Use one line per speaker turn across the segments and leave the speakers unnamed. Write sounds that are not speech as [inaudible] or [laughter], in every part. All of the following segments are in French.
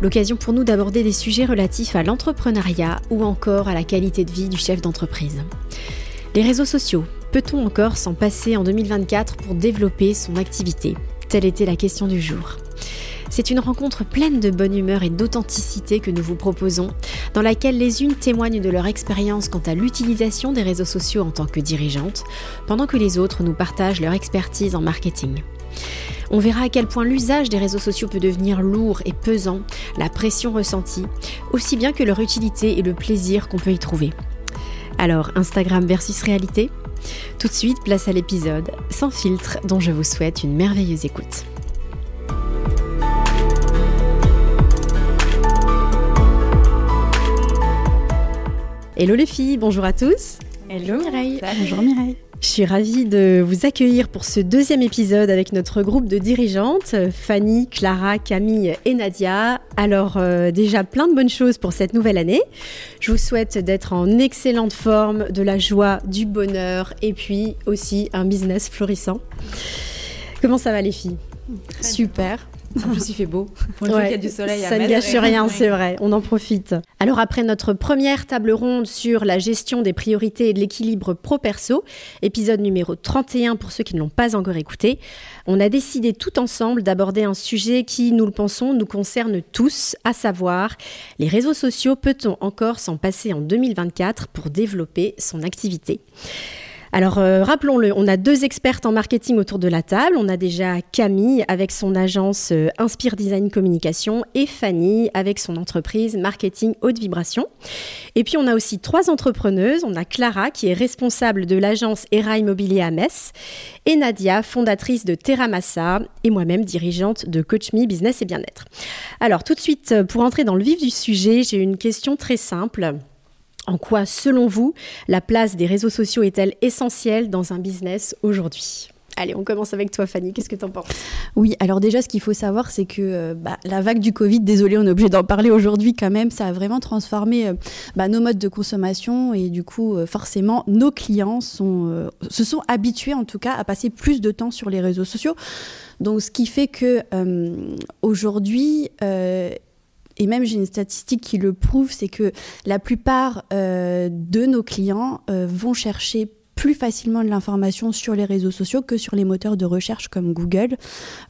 l'occasion pour nous d'aborder des sujets relatifs à l'entrepreneuriat ou encore à la qualité de vie du chef d'entreprise. Les réseaux sociaux, peut-on encore s'en passer en 2024 pour développer son activité? Telle était la question du jour. C'est une rencontre pleine de bonne humeur et d'authenticité que nous vous proposons, dans laquelle les unes témoignent de leur expérience quant à l'utilisation des réseaux sociaux en tant que dirigeantes, pendant que les autres nous partagent leur expertise en marketing. On verra à quel point l'usage des réseaux sociaux peut devenir lourd et pesant, la pression ressentie, aussi bien que leur utilité et le plaisir qu'on peut y trouver. Alors, Instagram versus réalité? Tout de suite, place à l'épisode, sans filtre, dont je vous souhaite une merveilleuse écoute. Hello les filles, bonjour à tous.
Hello Mireille.
Bonjour Mireille.
Je suis ravie de vous accueillir pour ce deuxième épisode avec notre groupe de dirigeantes, Fanny, Clara, Camille et Nadia. Alors euh, déjà plein de bonnes choses pour cette nouvelle année. Je vous souhaite d'être en excellente forme, de la joie, du bonheur et puis aussi un business florissant. Comment ça va les filles?
Super. En plus, il fait beau.
Pour y a du soleil ça ne gâche rien, c'est vrai. On en profite. Alors, après notre première table ronde sur la gestion des priorités et de l'équilibre pro-perso, épisode numéro 31 pour ceux qui ne l'ont pas encore écouté, on a décidé tout ensemble d'aborder un sujet qui, nous le pensons, nous concerne tous, à savoir les réseaux sociaux. Peut-on encore s'en passer en 2024 pour développer son activité? Alors euh, rappelons-le, on a deux expertes en marketing autour de la table. On a déjà Camille avec son agence euh, Inspire Design Communication et Fanny avec son entreprise Marketing Haute Vibration. Et puis on a aussi trois entrepreneuses. On a Clara qui est responsable de l'agence ERA Immobilier à Metz et Nadia, fondatrice de Terramassa et moi-même dirigeante de Coach Me Business et Bien-être. Alors tout de suite, pour entrer dans le vif du sujet, j'ai une question très simple. En quoi, selon vous, la place des réseaux sociaux est-elle essentielle dans un business aujourd'hui? Allez, on commence avec toi, Fanny. Qu'est-ce que tu en penses?
Oui, alors déjà, ce qu'il faut savoir, c'est que euh, bah, la vague du Covid, désolé, on est obligé d'en parler aujourd'hui quand même, ça a vraiment transformé euh, bah, nos modes de consommation et du coup, euh, forcément, nos clients se sont habitués, en tout cas, à passer plus de temps sur les réseaux sociaux. Donc, ce qui fait que aujourd'hui, et même j'ai une statistique qui le prouve, c'est que la plupart euh, de nos clients euh, vont chercher plus facilement de l'information sur les réseaux sociaux que sur les moteurs de recherche comme Google.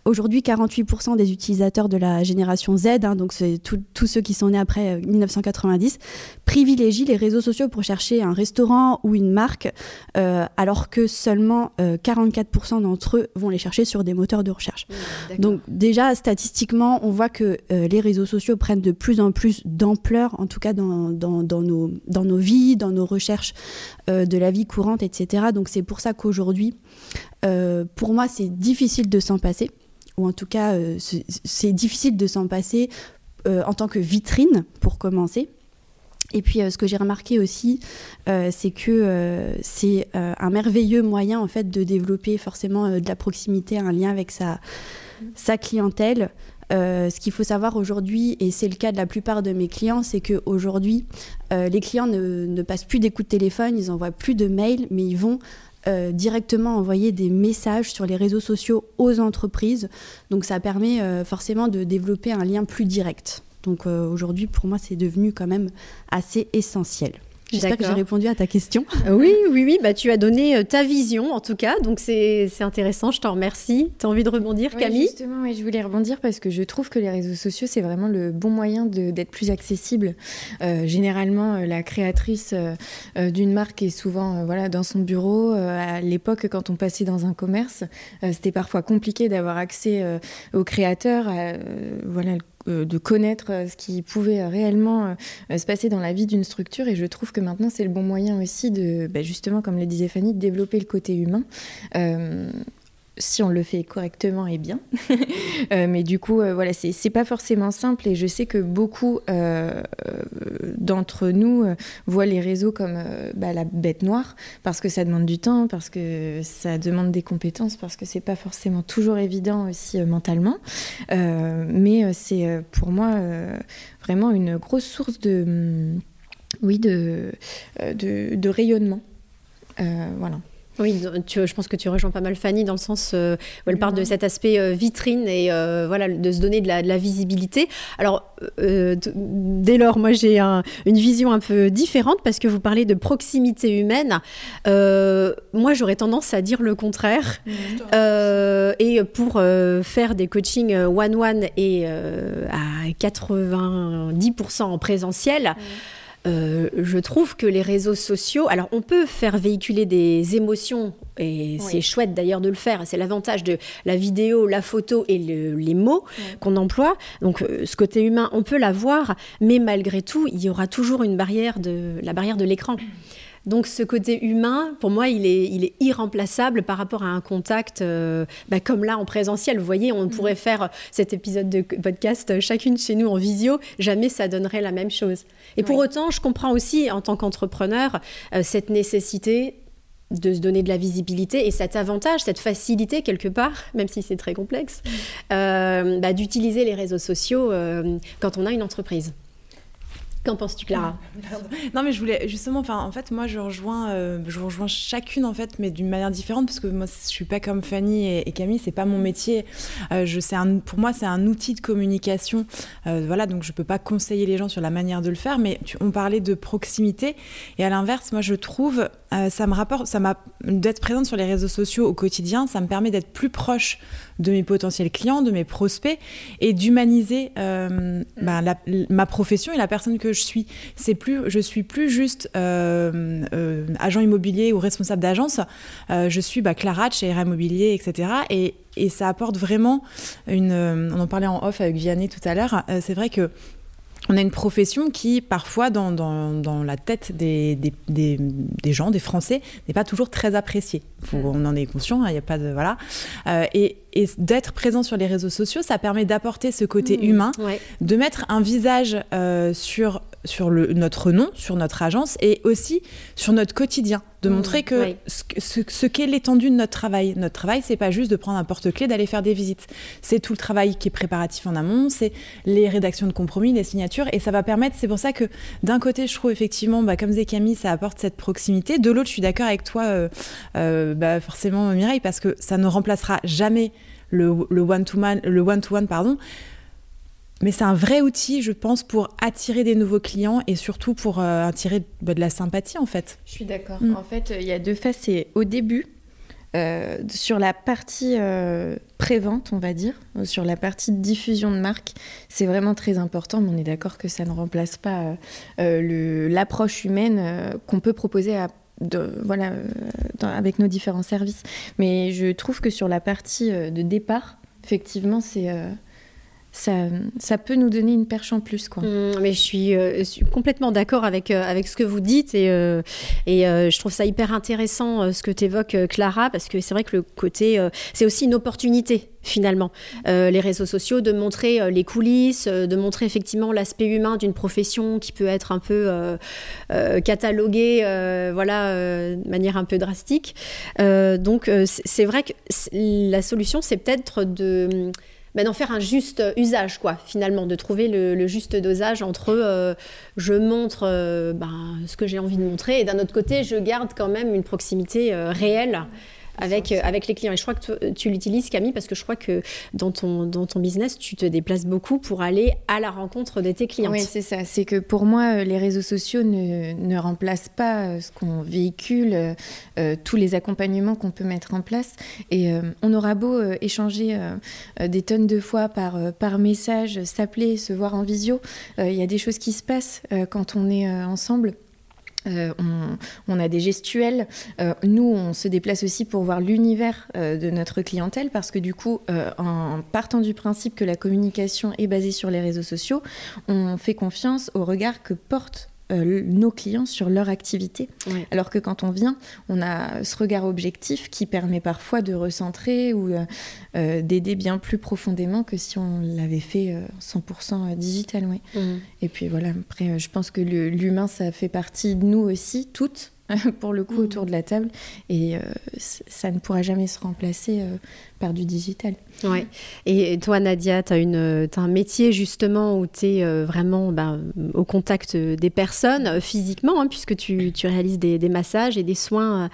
Aujourd'hui, 48% des utilisateurs de la génération Z, hein, donc c'est tous ceux qui sont nés après 1990, euh, privilégient les réseaux sociaux pour chercher un restaurant ou une marque, euh, alors que seulement 44% euh, d'entre eux vont les chercher sur des moteurs de recherche. Mmh, donc déjà, statistiquement, on voit que les réseaux sociaux prennent de plus en plus d'ampleur, en tout cas dans, dans, dans, nos, dans nos vies, dans nos recherches de la vie courante, etc. Donc c'est pour ça qu'aujourd'hui, euh, pour moi, c'est difficile de s'en passer, ou en tout cas, euh, c'est difficile de s'en passer euh, en tant que vitrine, pour commencer. Et puis, ce que j'ai remarqué aussi, c'est que c'est un merveilleux moyen, en fait, de développer forcément de la proximité, un lien avec sa, sa clientèle. Ce qu'il faut savoir aujourd'hui, et c'est le cas de la plupart de mes clients, c'est qu'aujourd'hui, euh, les clients ne, passent plus des coups de téléphone, ils n'envoient plus de mails, mais ils vont euh, directement envoyer des messages sur les réseaux sociaux aux entreprises. Donc ça permet euh, forcément de développer un lien plus direct. Donc aujourd'hui, pour moi, c'est devenu quand même assez essentiel. J'espère que j'ai répondu à ta question.
Euh, [laughs] oui, oui, oui. Bah, tu as donné euh, ta vision, en tout cas. Donc, c'est intéressant. Je t'en remercie. Tu as envie de rebondir, Camille?
Justement, oui, je voulais rebondir parce que je trouve que les réseaux sociaux, c'est vraiment le bon moyen d'être plus accessible. Euh, généralement, la créatrice d'une marque est souvent voilà, dans son bureau. à l'époque, quand on passait dans un commerce, c'était parfois compliqué d'avoir accès aux créateurs. voilà, euh, de connaître euh, ce qui pouvait réellement euh, se passer dans la vie d'une structure. Et je trouve que maintenant, c'est le bon moyen aussi de, bah, justement, comme le disait Fanny, de développer le côté humain si on le fait correctement et bien. [laughs] mais du coup, voilà, c'est pas forcément simple et je sais que beaucoup d'entre nous voient les réseaux comme bah, la bête noire parce que ça demande du temps, parce que ça demande des compétences, parce que c'est pas forcément toujours évident aussi mentalement. mais c'est pour moi vraiment une grosse source de, hum, oui, de, de rayonnement. voilà.
Oui, je pense que tu rejoins pas mal Fanny dans le sens euh, où elle parle de cet aspect euh, vitrine et euh, voilà de se donner de la, visibilité. Alors dès lors, moi j'ai une vision un peu différente parce que vous parlez de proximité humaine. moi j'aurais tendance à dire le contraire. et pour faire des coachings one-one et à 90% en présentiel. Euh, je trouve que les réseaux sociaux, alors on peut faire véhiculer des émotions, et c'est chouette d'ailleurs de le faire, c'est l'avantage de la vidéo, la photo et les mots qu'on emploie. Donc euh, ce côté humain, on peut l'avoir, mais malgré tout, il y aura toujours une barrière de la barrière de l'écran. Donc ce côté humain, pour moi, il est, il est irremplaçable par rapport à un contact euh, bah, comme là en présentiel. Vous voyez, on pourrait mm. faire cet épisode de podcast euh, chacune chez nous en visio, jamais ça donnerait la même chose. Et pour autant, je comprends aussi en tant qu'entrepreneur euh, cette nécessité de se donner de la visibilité et cet avantage, cette facilité quelque part, [laughs] même si c'est très complexe, mm. bah, d'utiliser les réseaux sociaux quand on a une entreprise. Qu'en penses-tu, Clara? [laughs]
Non, mais je voulais justement, enfin, en fait, moi, je rejoins, euh, je rejoins chacune en fait, mais d'une manière différente, parce que moi, je suis pas comme Fanny et, Camille, c'est pas mon métier. Euh, je, un, pour moi, c'est un outil de communication, euh, voilà, donc je peux pas conseiller les gens sur la manière de le faire, mais on parlait de proximité, et à l'inverse, moi, je trouve, ça me rapporte, ça m'a d'être présente sur les réseaux sociaux au quotidien, ça me permet d'être plus proche de mes potentiels clients, de mes prospects, et d'humaniser mm. ben, ma profession et la personne que je suis. C'est plus, je suis plus juste euh, euh, agent immobilier ou responsable d'agence. Euh, je suis bah, Clara chez RM Immobilier, etc. Et, et, ça apporte vraiment une. on en parlait en off avec Vianney tout à l'heure. c'est vrai que on a une profession qui, parfois, dans, dans, la tête des, des, des, gens, des Français, n'est pas toujours très appréciée. on en est conscient, hein, il n'y a pas de. Voilà. et, et d'être présent sur les réseaux sociaux, ça permet d'apporter ce côté mmh, humain, de mettre un visage sur sur le, notre nom, sur notre agence et aussi sur notre quotidien, de mmh, montrer que ce, qu'est l'étendue de notre travail. Notre travail, c'est pas juste de prendre un porte-clés, d'aller faire des visites. C'est tout le travail qui est préparatif en amont, c'est les rédactions de compromis, les signatures, et ça va permettre. C'est pour ça que d'un côté, je trouve effectivement, bah, comme disait Camille, ça apporte cette proximité. De l'autre, je suis d'accord avec toi, euh, euh, bah, forcément Mireille, parce que ça ne remplacera jamais le, one-to-one, le one-to-one, pardon mais c'est un vrai outil, je pense, pour attirer des nouveaux clients et surtout pour euh, attirer bah, de la sympathie, en fait.
Je suis d'accord. Mm. En fait, il y a deux phases. C'est au début, euh, sur la partie euh, prévente, on va dire, sur la partie diffusion de marque, c'est vraiment très important. Mais on est d'accord que ça ne remplace pas l'approche humaine qu'on peut proposer à voilà, avec nos différents services. Mais je trouve que sur la partie de départ, effectivement, c'est ça, peut nous donner une perche en plus. Quoi.
Mmh, mais je suis, euh, complètement d'accord avec, euh, avec ce que vous dites et, euh, je trouve ça hyper intéressant ce que tu évoques, Clara, parce que c'est vrai que le côté, c'est aussi une opportunité finalement, les réseaux sociaux, de montrer les coulisses, de montrer effectivement l'aspect humain d'une profession qui peut être un peu cataloguée, voilà, de manière un peu drastique. donc c'est vrai que la solution, c'est peut-être de bah, d'en faire un juste usage, quoi, finalement, de trouver le, juste dosage entre euh, je montre euh, ben, ce que j'ai envie de montrer et d'un autre côté, je garde quand même une proximité euh, réelle avec, euh, avec les clients. Et je crois que tu, l'utilises, Camille, parce que je crois que dans ton, dans ton business, tu te déplaces beaucoup pour aller à la rencontre de tes clients.
Oui, c'est ça. C'est que pour moi, euh, les réseaux sociaux ne, ne remplacent pas euh, ce qu'on véhicule, tous les accompagnements qu'on peut mettre en place. Et on aura beau échanger des tonnes de fois par, par message, s'appeler, se voir en visio, il y a des choses qui se passent quand on est ensemble. Euh, on, a des gestuels. Euh, nous, on se déplace aussi pour voir l'univers euh, de notre clientèle parce que du coup, en partant du principe que la communication est basée sur les réseaux sociaux, on fait confiance au regard que portent euh, nos clients sur leur activité. Alors que quand on vient, on a ce regard objectif qui permet parfois de recentrer ou euh, euh, d'aider bien plus profondément que si on l'avait fait 100% digital. Mmh. Et puis voilà, après, je pense que l'humain, ça fait partie de nous aussi, toutes. [laughs] pour le coup mm. autour de la table et euh, ça ne pourra jamais se remplacer euh, par du digital.
Ouais. Et toi Nadia, tu as, as, un métier justement où tu es euh, vraiment ben, au contact des personnes physiquement hein, puisque tu, tu réalises des, des, massages et des soins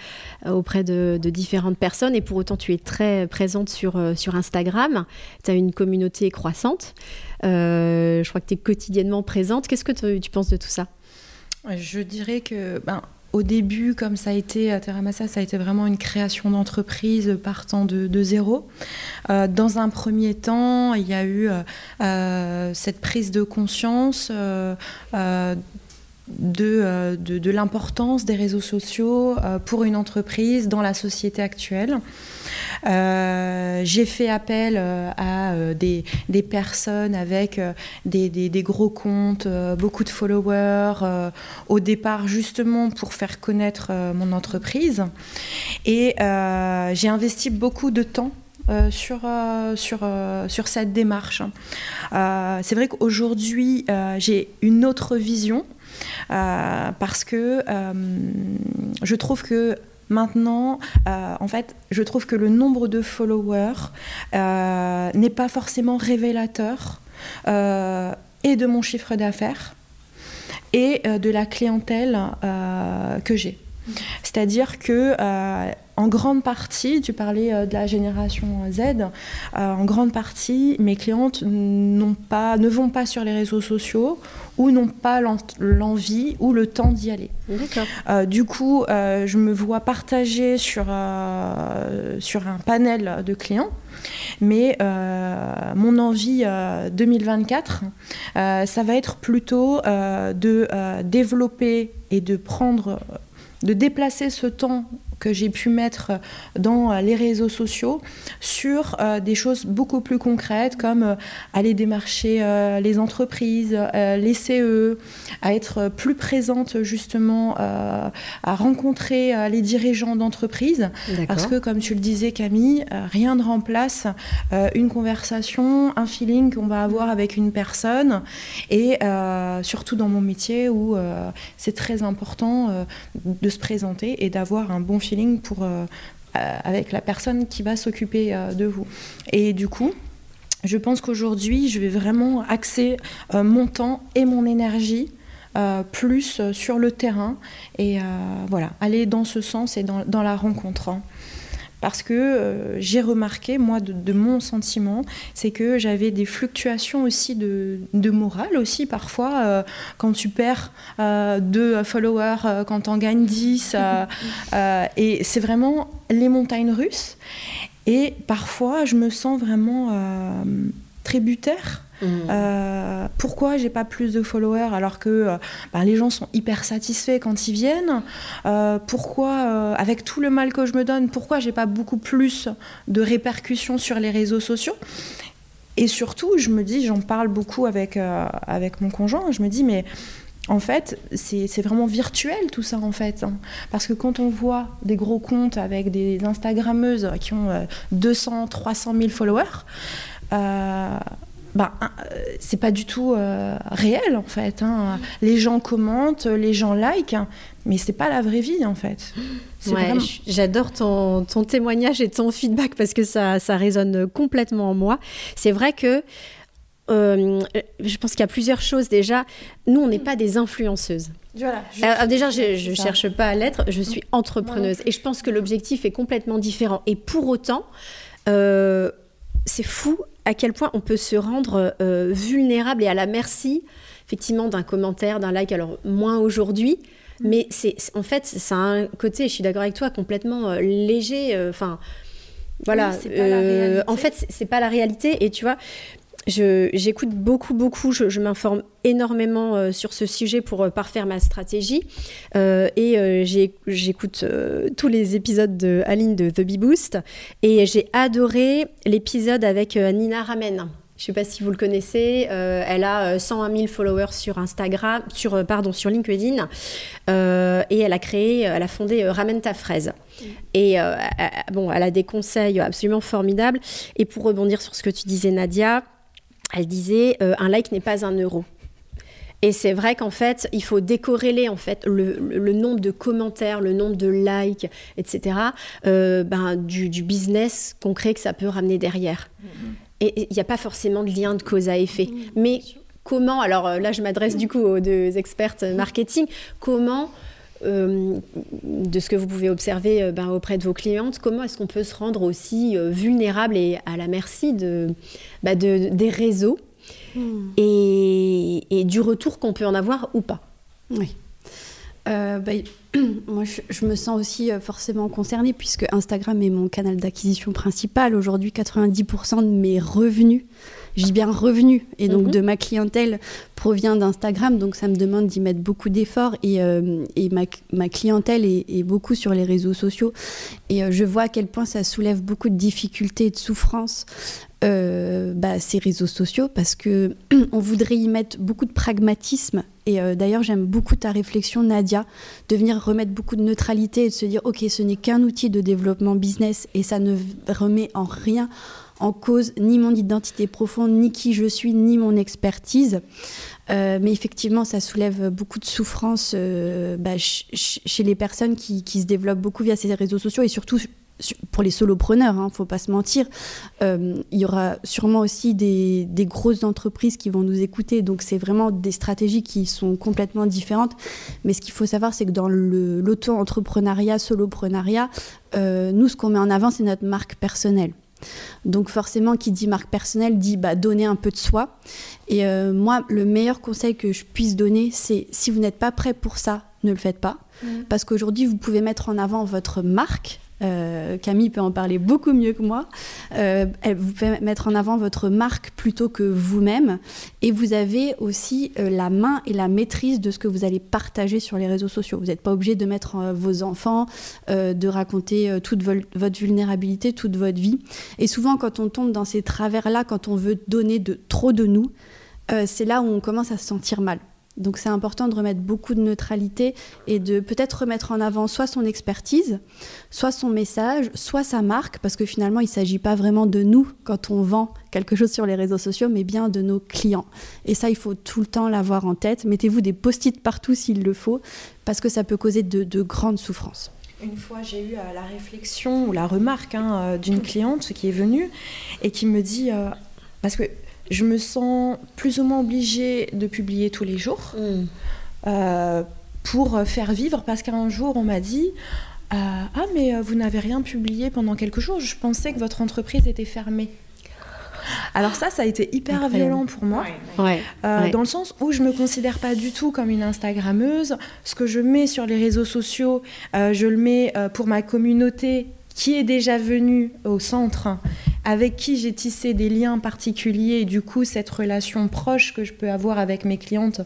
auprès de, de, différentes personnes et pour autant tu es très présente sur, sur Instagram, tu as une communauté croissante, je crois que tu es quotidiennement présente. Qu'est-ce que tu penses de tout ça?
Je dirais que ben, au début, comme ça a été Terramassa, ça a été vraiment une création d'entreprise partant de, zéro. Euh, dans un premier temps, il y a eu euh, euh, cette prise de conscience de, de, l'importance des réseaux sociaux pour une entreprise dans la société actuelle. Euh, j'ai fait appel euh, à euh, des, des, personnes avec des, des, gros comptes, beaucoup de followers, au départ justement pour faire connaître mon entreprise. Et j'ai investi beaucoup de temps sur, sur, sur cette démarche. c'est vrai qu'aujourd'hui, j'ai une autre vision parce que je trouve que Maintenant, euh, en fait, je trouve que le nombre de followers euh, n'est pas forcément révélateur euh, et de mon chiffre d'affaires et de la clientèle que j'ai. C'est-à-dire que en grande partie, tu parlais de la génération Z, en grande partie, mes clientes pas, ne vont pas sur les réseaux sociaux ou n'ont pas l'envie ou le temps d'y aller. Euh, du coup, euh, je me vois partager sur, euh, sur un panel de clients. Mais mon envie 2024, ça va être plutôt de développer et de prendre, de déplacer ce temps que j'ai pu mettre dans les réseaux sociaux sur euh, des choses beaucoup plus concrètes comme euh, aller démarcher euh, les entreprises, les CE, à être plus présente justement, à rencontrer les dirigeants d'entreprises. Parce que comme tu le disais Camille, rien ne remplace une conversation, un feeling qu'on va avoir avec une personne. Et surtout dans mon métier où c'est très important de se présenter et d'avoir un bon feeling euh, euh, avec la personne qui va s'occuper euh, de vous. Et du coup, je pense qu'aujourd'hui, je vais vraiment axer mon temps et mon énergie plus sur le terrain et voilà, aller dans ce sens et dans, dans la rencontre. Parce que euh, j'ai remarqué, moi, de, mon sentiment, c'est que j'avais des fluctuations aussi de, morale aussi parfois, euh, quand tu perds euh, deux followers, quand on gagne 10, [laughs] et c'est vraiment les montagnes russes. Et parfois, je me sens vraiment tributaire Mmh. Euh, pourquoi j'ai pas plus de followers alors que euh, bah, les gens sont hyper satisfaits quand ils viennent? Euh, Pourquoi, avec tout le mal que je me donne, pourquoi j'ai pas beaucoup plus de répercussions sur les réseaux sociaux? Et surtout, je me dis, j'en parle beaucoup avec, avec mon conjoint, je me dis, mais en fait, c'est vraiment virtuel tout ça en fait. Hein. Parce que quand on voit des gros comptes avec des Instagrammeuses qui ont 200, 300 000 followers, euh, c'est pas du tout euh, réel en fait. Hein. Les gens commentent, les gens like, mais c'est pas la vraie vie en fait.
J'adore ton, ton, témoignage et ton feedback parce que ça, ça résonne complètement en moi. C'est vrai que euh, je pense qu'il y a plusieurs choses déjà. Nous, on n'est pas des influenceuses. Voilà, déjà, je ne cherche pas à l'être, je suis entrepreneuse. Et je pense que l'objectif est complètement différent. Et pour autant, c'est fou à quel point on peut se rendre euh, vulnérable et à la merci, effectivement, d'un commentaire, d'un like. Alors, moins aujourd'hui, mm. mais c'est en fait, ça a un côté, je suis d'accord avec toi, complètement euh, léger. Euh, enfin, voilà. en fait, c'est pas la réalité. Et tu vois, J'écoute beaucoup, beaucoup, je, m'informe énormément euh, sur ce sujet pour euh, parfaire ma stratégie. Euh, et j'écoute tous les épisodes de Aline de The Bee Boost. Et j'ai adoré l'épisode avec Nina Ramen. Je ne sais pas si vous le connaissez. elle a 101 000 followers sur Instagram, sur, pardon, sur LinkedIn. et elle a créé, elle a fondé Ramène ta fraise. Mm. Et bon, elle a des conseils absolument formidables. Et pour rebondir sur ce que tu disais, Nadia, elle disait un like n'est pas un euro. Et c'est vrai qu'en fait, il faut décorréler en fait le, nombre de commentaires, le nombre de likes, etc. Euh, ben, du, business concret que ça peut ramener derrière. Mm-hmm. Et il n'y a pas forcément de lien de cause à effet. Mm-hmm. Mais comment, alors euh, là je m'adresse du coup aux deux expertes [laughs] marketing, comment euh, de ce que vous pouvez observer ben, auprès de vos clientes, comment est-ce qu'on peut se rendre aussi vulnérable et à la merci de, ben, de des réseaux Hmm. et, du retour qu'on peut en avoir ou pas?
Oui. Euh, bah, [clears throat] moi, je, me sens aussi euh, forcément concernée puisque Instagram est mon canal d'acquisition principal. Aujourd'hui, 90% de mes revenus, je dis bien revenus, et donc mhm. de ma clientèle provient d'Instagram. Donc ça me demande d'y mettre beaucoup d'efforts et, euh, et ma, ma, clientèle est, est, beaucoup sur les réseaux sociaux. Et je vois à quel point ça soulève beaucoup de difficultés et de souffrances euh, bah, ces réseaux sociaux parce que [clears throat] on voudrait y mettre beaucoup de pragmatisme. Et euh, d'ailleurs, j'aime beaucoup ta réflexion, Nadia, de venir remettre beaucoup de neutralité et de se dire, ok, ce n'est qu'un outil de développement business et ça ne remet en rien en cause ni mon identité profonde, ni qui je suis, ni mon expertise. Euh, mais effectivement, ça soulève beaucoup de souffrance bah, chez les personnes qui, qui, se développent beaucoup via ces réseaux sociaux et surtout pour les solopreneurs, hein, faut pas se mentir, euh, il y aura sûrement aussi des, grosses entreprises qui vont nous écouter. Donc c'est vraiment des stratégies qui sont complètement différentes. Mais ce qu'il faut savoir, c'est que dans l'auto-entrepreneuriat, soloprenariat, euh, nous, ce qu'on met en avant, c'est notre marque personnelle. Donc forcément, qui dit marque personnelle dit bah, donner un peu de soi. Et euh, moi, le meilleur conseil que je puisse donner, c'est si vous n'êtes pas prêt pour ça, ne le faites pas. Mmh. Parce qu'aujourd'hui, vous pouvez mettre en avant votre marque, euh, Camille peut en parler beaucoup mieux que moi. Euh, elle vous fait mettre en avant votre marque plutôt que vous-même. Et vous avez aussi euh, la main et la maîtrise de ce que vous allez partager sur les réseaux sociaux. Vous n'êtes pas obligé de mettre vos enfants, de raconter toute votre vulnérabilité, toute votre vie. Et souvent, quand on tombe dans ces travers-là, quand on veut donner de trop de nous, c'est là où on commence à se sentir mal. Donc c'est important de remettre beaucoup de neutralité et de peut-être remettre en avant soit son expertise, soit son message, soit sa marque, parce que finalement il ne s'agit pas vraiment de nous quand on vend quelque chose sur les réseaux sociaux, mais bien de nos clients. Et ça, il faut tout le temps l'avoir en tête. Mettez-vous des post-it partout s'il le faut, parce que ça peut causer de, grandes souffrances.
Une fois, j'ai eu euh, la réflexion ou la remarque hein, euh, d'une cliente qui est venue et qui me dit, euh, parce que je me sens plus ou moins obligée de publier tous les jours mm. euh, pour faire vivre parce qu'un jour on m'a dit euh, Ah, mais euh, vous n'avez rien publié pendant quelques jours, je pensais que votre entreprise était fermée. Alors ça, ça a été hyper violent pour moi, dans le sens où je me considère pas du tout comme une Instagrammeuse. Ce que je mets sur les réseaux sociaux, je le mets pour ma communauté qui est déjà venue au centre avec qui j'ai tissé des liens particuliers et du coup cette relation proche que je peux avoir avec mes clientes.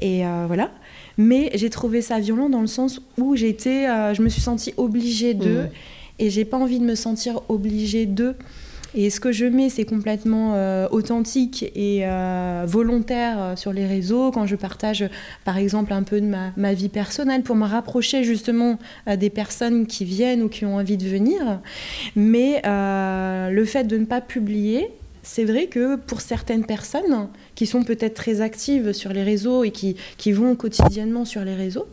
Et euh, voilà. Mais j'ai trouvé ça violent dans le sens où j'étais, euh, je me suis sentie obligée d'eux mmh. et j'ai pas envie de me sentir obligée d'eux. Et ce que je mets, c'est complètement euh, authentique et euh, volontaire euh, sur les réseaux, quand je partage par exemple un peu de ma, vie personnelle pour me rapprocher justement des personnes qui viennent ou qui ont envie de venir. Mais le fait de ne pas publier, c'est vrai que pour certaines personnes qui sont peut-être très actives sur les réseaux et qui, qui vont quotidiennement sur les réseaux,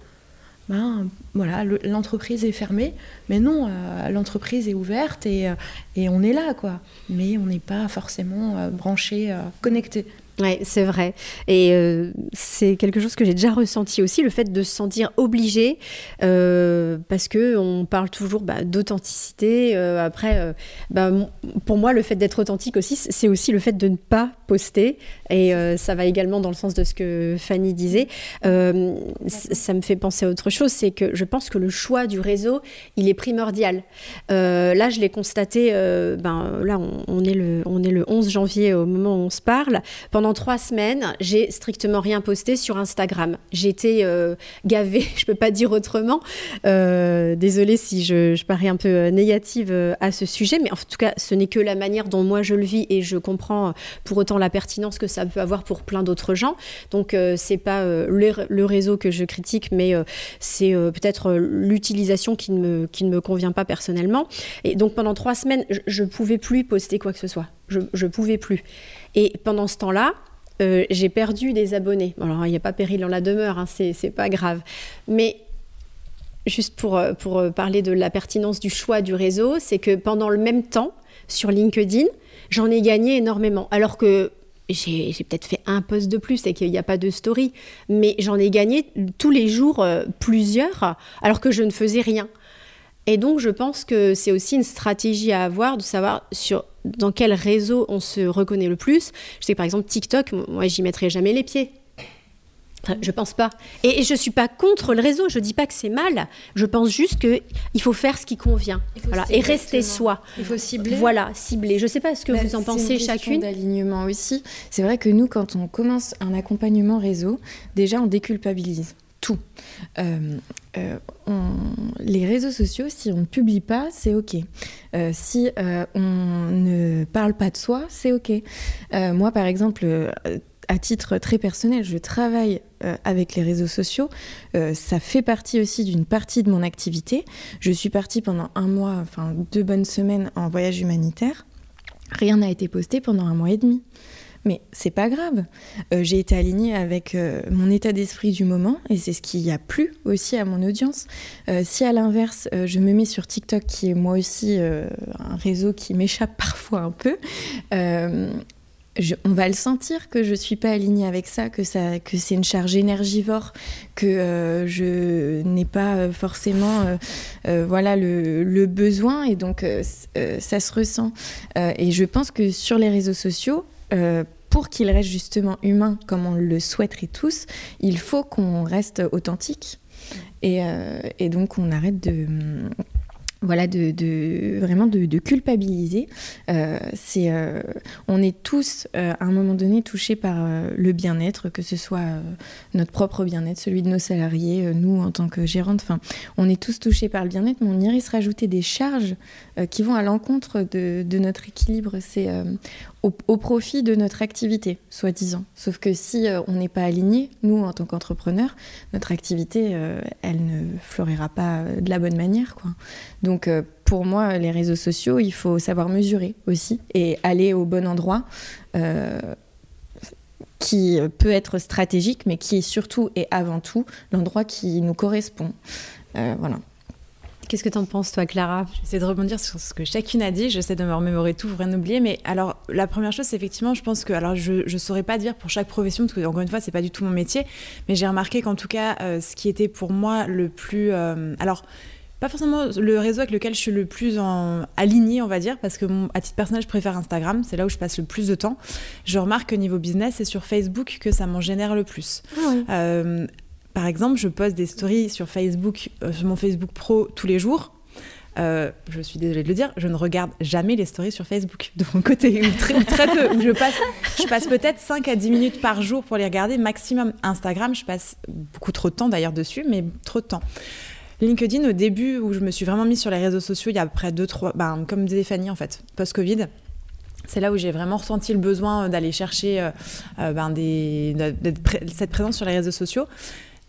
ben, voilà, l'entreprise est fermée, mais non, euh, l'entreprise est ouverte et, euh, et, on est là, quoi. Mais on n'est pas forcément euh, branché, connecté.
Oui, c'est vrai. Et euh, c'est quelque chose que j'ai déjà ressenti aussi, le fait de se sentir obligé, euh, parce que on parle toujours bah, d'authenticité. Euh, après, bah, pour moi, le fait d'être authentique aussi, c'est aussi le fait de ne pas poster. Et ça va également dans le sens de ce que Fanny disait. ça me fait penser à autre chose, c'est que je pense que le choix du réseau, il est primordial. là, je l'ai constaté, ben, là, on, on, est le, on est le 11 janvier au moment où on se parle. Pendant trois semaines, j'ai strictement rien posté sur Instagram. Été euh, gavée, [laughs] je peux pas dire autrement. Euh, désolée si je, je, parais un peu négative à ce sujet, mais en tout cas, ce n'est que la manière dont moi je le vis et je comprends pour autant la pertinence que ça peut avoir pour plein d'autres gens. Donc, c'est pas le, réseau que je critique, mais c'est peut-être l'utilisation qui, ne me, qui ne me convient pas personnellement. Et donc, pendant trois semaines, je ne pouvais plus poster quoi que ce soit. Je ne pouvais plus. Et pendant ce temps-là, euh, j'ai perdu des abonnés. Alors, il n'y a pas péril dans la demeure, hein, c'est pas grave. Mais juste pour, euh, euh, parler de la pertinence du choix du réseau, c'est que pendant le même temps, sur LinkedIn, j'en ai gagné énormément. Alors que j'ai peut-être fait un post de plus et qu'il n'y a pas de story, mais j'en ai gagné tous les jours plusieurs, alors que je ne faisais rien. Et donc, je pense que c'est aussi une stratégie à avoir de savoir sur dans quel réseau on se reconnaît le plus. Je sais que par exemple, TikTok, moi, j'y mettrai jamais les pieds. Je pense pas. Et, je je suis pas contre le réseau. Je dis pas que c'est mal. Je pense juste que il faut faire ce qui convient. Voilà. Et rester soi.
Il faut cibler.
Voilà, cibler. Je sais pas ce que bah, vous en pensez chacune.
D'alignement aussi. C'est vrai que nous, quand on commence un accompagnement réseau, déjà on déculpabilise Euh, euh, les réseaux sociaux, si on ne publie pas, c'est OK. Euh, si on ne parle pas de soi, c'est OK. moi, par exemple, à titre très personnel, je travaille avec les réseaux sociaux. ça fait partie aussi d'une partie de mon activité. Je suis partie pendant un mois, enfin deux bonnes semaines en voyage humanitaire. Rien n'a été posté pendant un mois et demi. Mais c'est pas grave. Euh, j'ai été alignée avec euh, mon état d'esprit du moment et c'est ce qui a plu aussi à mon audience. Euh, si à l'inverse, je me mets sur TikTok, qui est moi aussi un réseau qui m'échappe [laughs] parfois un peu, on va le sentir que je suis pas alignée avec ça, que ça, que c'est une charge énergivore, que je n'ai pas forcément, voilà, le, le, besoin et donc ça se ressent. et je pense que sur les réseaux sociaux, pour qu'il reste justement humain comme on le souhaiterait tous, il faut qu'on reste authentique. Et, euh, donc on arrête de, voilà, de, vraiment de, culpabiliser. Euh, c'est, euh, on est tous, à un moment donné, touchés par le bien-être, que ce soit notre propre bien-être, celui de nos salariés, nous en tant que gérante. Enfin, on est tous touchés par le bien-être, mais on irait se rajouter des charges qui vont à l'encontre de, de, notre équilibre. C'est au, profit de notre activité, soi-disant. Sauf que si on n'est pas aligné, nous en tant qu'entrepreneurs, notre activité, elle ne fleurira pas de la bonne manière. Donc euh, pour moi, les réseaux sociaux, il faut savoir mesurer aussi et aller au bon endroit. Euh, qui peut être stratégique, mais qui est surtout et avant tout l'endroit qui nous correspond. Euh, voilà.
Qu'est-ce que tu en penses, toi, Clara?
J'essaie de rebondir sur ce que chacune a dit. J'essaie de me remémorer tout pour rien oublier. Mais alors, la première chose, c'est effectivement, je pense que, alors, je ne saurais pas dire pour chaque profession, parce que, encore une fois, c'est pas du tout mon métier. Mais j'ai remarqué qu'en tout cas, ce qui était pour moi le plus. alors, pas forcément le réseau avec lequel je suis le plus en... aligné, on va dire, parce que à titre personnel, je préfère Instagram, c'est là où je passe le plus de temps. Je remarque que niveau business, c'est sur Facebook que ça m'en génère le plus. Ah euh, par exemple, je poste des stories sur Facebook, euh, sur mon Facebook Pro tous les jours. Euh, je suis désolée de le dire, je ne regarde jamais les stories sur Facebook [laughs] de mon côté, ou très, peu. je passe, peut-être 5 à 10 minutes par jour pour les regarder, maximum. Instagram, je passe beaucoup trop de temps d'ailleurs dessus, mais trop de temps. LinkedIn, au début, où je me suis vraiment mise sur les réseaux sociaux, il y a après deux, trois, ben, comme disait en fait, post-Covid, c'est là où j'ai vraiment ressenti le besoin d'aller chercher euh, ben, cette présence sur les réseaux sociaux.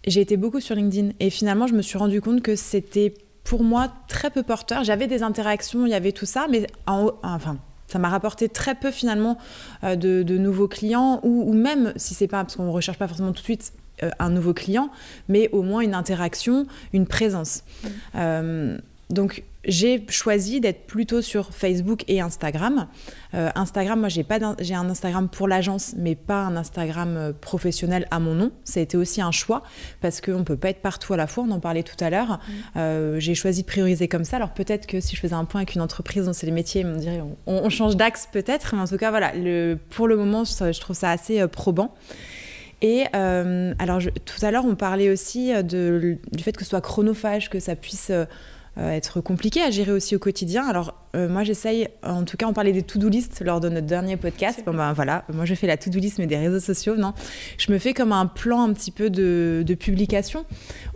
J'ai été beaucoup sur LinkedIn et finalement, je me suis rendu compte que c'était pour moi très peu porteur. J'avais des interactions, il y avait tout ça, mais en, enfin, ça m'a rapporté très peu finalement euh, de, nouveaux clients ou, ou même si c'est pas parce qu'on ne recherche pas forcément tout de suite euh, un nouveau client, mais au moins une interaction, une présence. Mm. Euh, donc j'ai choisi d'être plutôt sur Facebook et Instagram. Euh, Instagram, moi j'ai pas j'ai un Instagram pour l'agence, mais pas un Instagram professionnel à mon nom. Ça a été aussi un choix parce qu'on peut pas être partout à la fois. On en parlait tout à l'heure. Mm. j'ai choisi de prioriser comme ça. Alors peut-être que si je faisais un point avec une entreprise dont c'est les métiers, on dirait on, change d'axe peut-être, mais en tout cas voilà. Le, pour le moment, je trouve ça assez probant. Et euh, alors, tout à l'heure, on parlait aussi euh, de, du fait que ce soit chronophage, que ça puisse. Euh, être compliqué à gérer aussi au quotidien. Alors moi j'essaye, en tout cas on parlait des to-do list lors de notre dernier podcast. Bon ben voilà, moi je fais la to-do list mais des réseaux sociaux, non. Je me fais comme un plan un petit peu de, publication,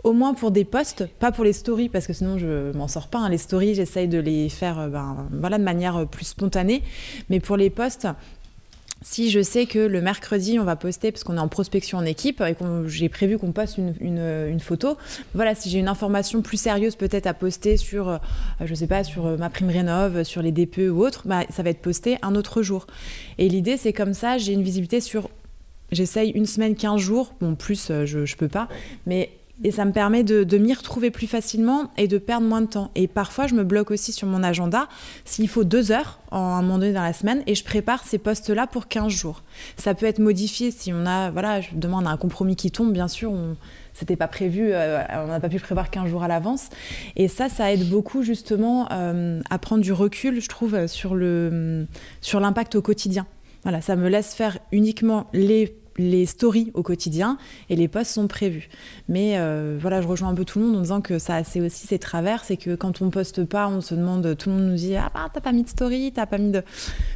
au moins pour des posts, pas pour les stories parce que sinon je m'en sors pas. Hein. Les stories j'essaye de les faire ben, voilà, de manière plus spontanée, mais pour les posts si je sais que le mercredi, on va poster, parce qu'on est en prospection en équipe, et que j'ai prévu qu'on poste une, photo, voilà, si j'ai une information plus sérieuse peut-être à poster sur, euh, je sais pas, sur euh, ma prime rénov, sur les DPE ou autre, bah, ça va être posté un autre jour. Et l'idée, c'est comme ça, j'ai une visibilité sur, j'essaye une semaine, 15 jours, bon, plus, euh, je, je peux pas, mais et ça me permet de, m'y retrouver plus facilement et de perdre moins de temps. Et parfois, je me bloque aussi sur mon agenda s'il faut deux heures en un moment donné dans la semaine et je prépare ces postes-là pour 15 jours. Ça peut être modifié si on a, voilà, je demande un compromis qui tombe, bien sûr, on, c'était pas prévu, euh, on n'a pas pu prévoir 15 jours à l'avance. Et ça, ça aide beaucoup justement euh, à prendre du recul, je trouve, sur le sur l'impact au quotidien. Voilà, ça me laisse faire uniquement les les stories au quotidien et les posts sont prévus. Mais euh, voilà, je rejoins un peu tout le monde en disant que ça, c'est aussi ses travers, c'est que quand on poste pas, on se demande, tout le monde nous dit ah bah t'as pas mis de story, t'as pas mis de,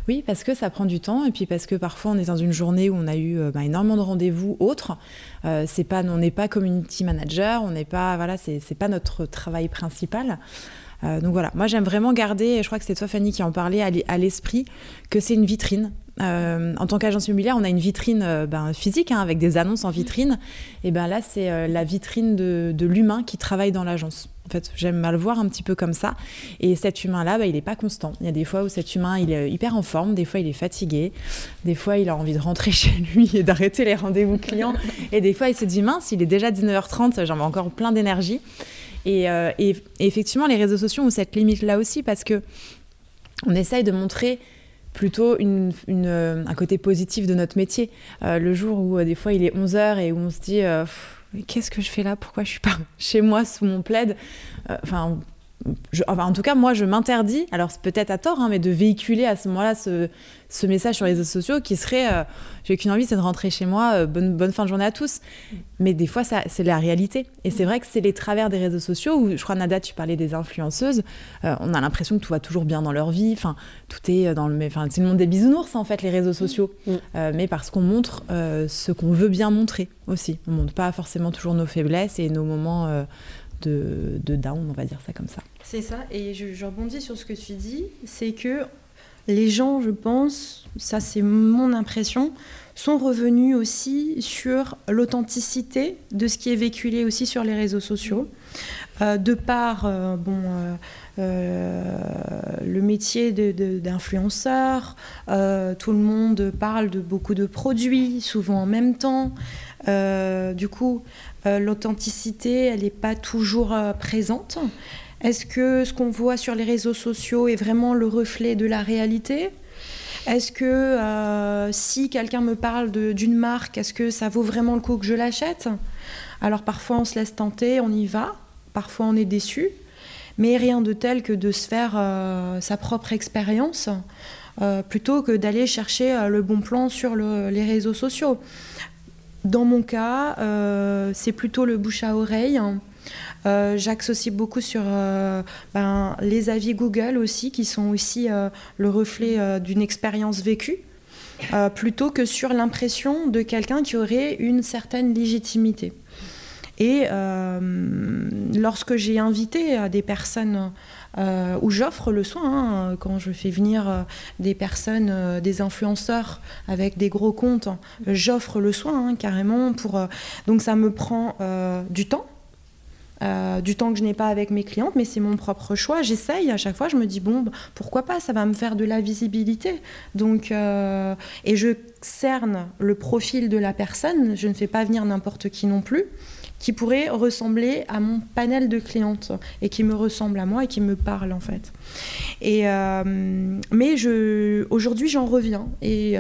oui parce que ça prend du temps et puis parce que parfois on est dans une journée où on a eu euh, bah, énormément de rendez-vous autres. Euh, c'est pas, on n'est pas community manager, on n'est pas, voilà, c'est pas notre travail principal. donc voilà, moi j'aime vraiment garder, et je crois que c'est toi Fanny qui en parlait, à l'esprit que c'est une vitrine euh, en tant qu'agence immobilière, on a une vitrine euh, ben, physique hein, avec des annonces en vitrine. Et ben là, c'est euh, la vitrine de, l'humain qui travaille dans l'agence. En fait, j'aime mal voir un petit peu comme ça. Et cet humain-là, ben, il n'est pas constant. Il y a des fois où cet humain, il est hyper en forme, des fois, il est fatigué, des fois, il a envie de rentrer [laughs] chez lui et d'arrêter les rendez-vous clients. Et des fois, il se dit, mince, il est déjà 19h30, j'en ai encore plein d'énergie. Et, et, effectivement, les réseaux sociaux ont cette limite-là aussi parce que on essaye de montrer plutôt euh, un côté positif de notre métier. Euh, le jour où euh, des fois il est 11h et où on se dit qu'est-ce que je fais là? Pourquoi je suis pas [laughs] chez moi sous mon plaid? Enfin, en tout cas, moi, je m'interdis, alors peut-être à tort, hein, mais de véhiculer à ce moment-là ce, ce, message sur les réseaux sociaux qui serait euh, j'ai qu'une envie, c'est de rentrer chez moi, euh, bonne, bonne fin de journée à tous. Mais des fois, c'est la réalité. Et c'est vrai que c'est les travers des réseaux sociaux où, je crois, Nada, tu parlais des influenceuses, euh, on a l'impression que tout va toujours bien dans leur vie. Enfin, tout est dans le. Enfin, c'est le monde des bisounours, en fait, les réseaux sociaux. Mm. mais parce qu'on montre ce qu'on veut bien montrer aussi. On montre pas forcément toujours nos faiblesses et nos moments de, down, on va dire ça comme ça.
C'est ça, et je, rebondis sur ce que tu dis, c'est que les gens, je pense, ça c'est mon impression, sont revenus aussi sur l'authenticité de ce qui est véhiculé aussi sur les réseaux sociaux. Euh, de par euh, bon, euh, le métier d'influenceur, tout le monde parle de beaucoup de produits, souvent en même temps. du coup, l'authenticité, elle n'est pas toujours présente. Est-ce que ce qu'on voit sur les réseaux sociaux est vraiment le reflet de la réalité? Est-ce que euh, si quelqu'un me parle d'une marque, est-ce que ça vaut vraiment le coup que je l'achète? Alors parfois on se laisse tenter, on y va, parfois on est déçu, mais rien de tel que de se faire euh, sa propre expérience. Euh, plutôt que d'aller chercher le bon plan sur les réseaux sociaux. Dans mon cas, c'est plutôt le bouche à oreille. Euh, j'axe aussi beaucoup sur euh, ben, les avis Google aussi, qui sont aussi euh, le reflet d'une expérience vécue. plutôt que sur l'impression de quelqu'un qui aurait une certaine légitimité. Et lorsque j'ai invité des personnes où j'offre le soin, hein, quand je fais venir des personnes, des influenceurs avec des gros comptes, j'offre le soin hein, carrément pour. donc ça me prend du temps euh, du temps que je n'ai pas avec mes clientes, mais c'est mon propre choix. J'essaye à chaque fois, je me dis, bon, pourquoi pas, ça va me faire de la visibilité. Donc, euh, et je cerne le profil de la personne, je ne fais pas venir n'importe qui non plus, qui pourrait ressembler à mon panel de clientes et qui me ressemble à moi et qui me parle en fait. Et, euh, mais je, aujourd'hui, j'en reviens. Et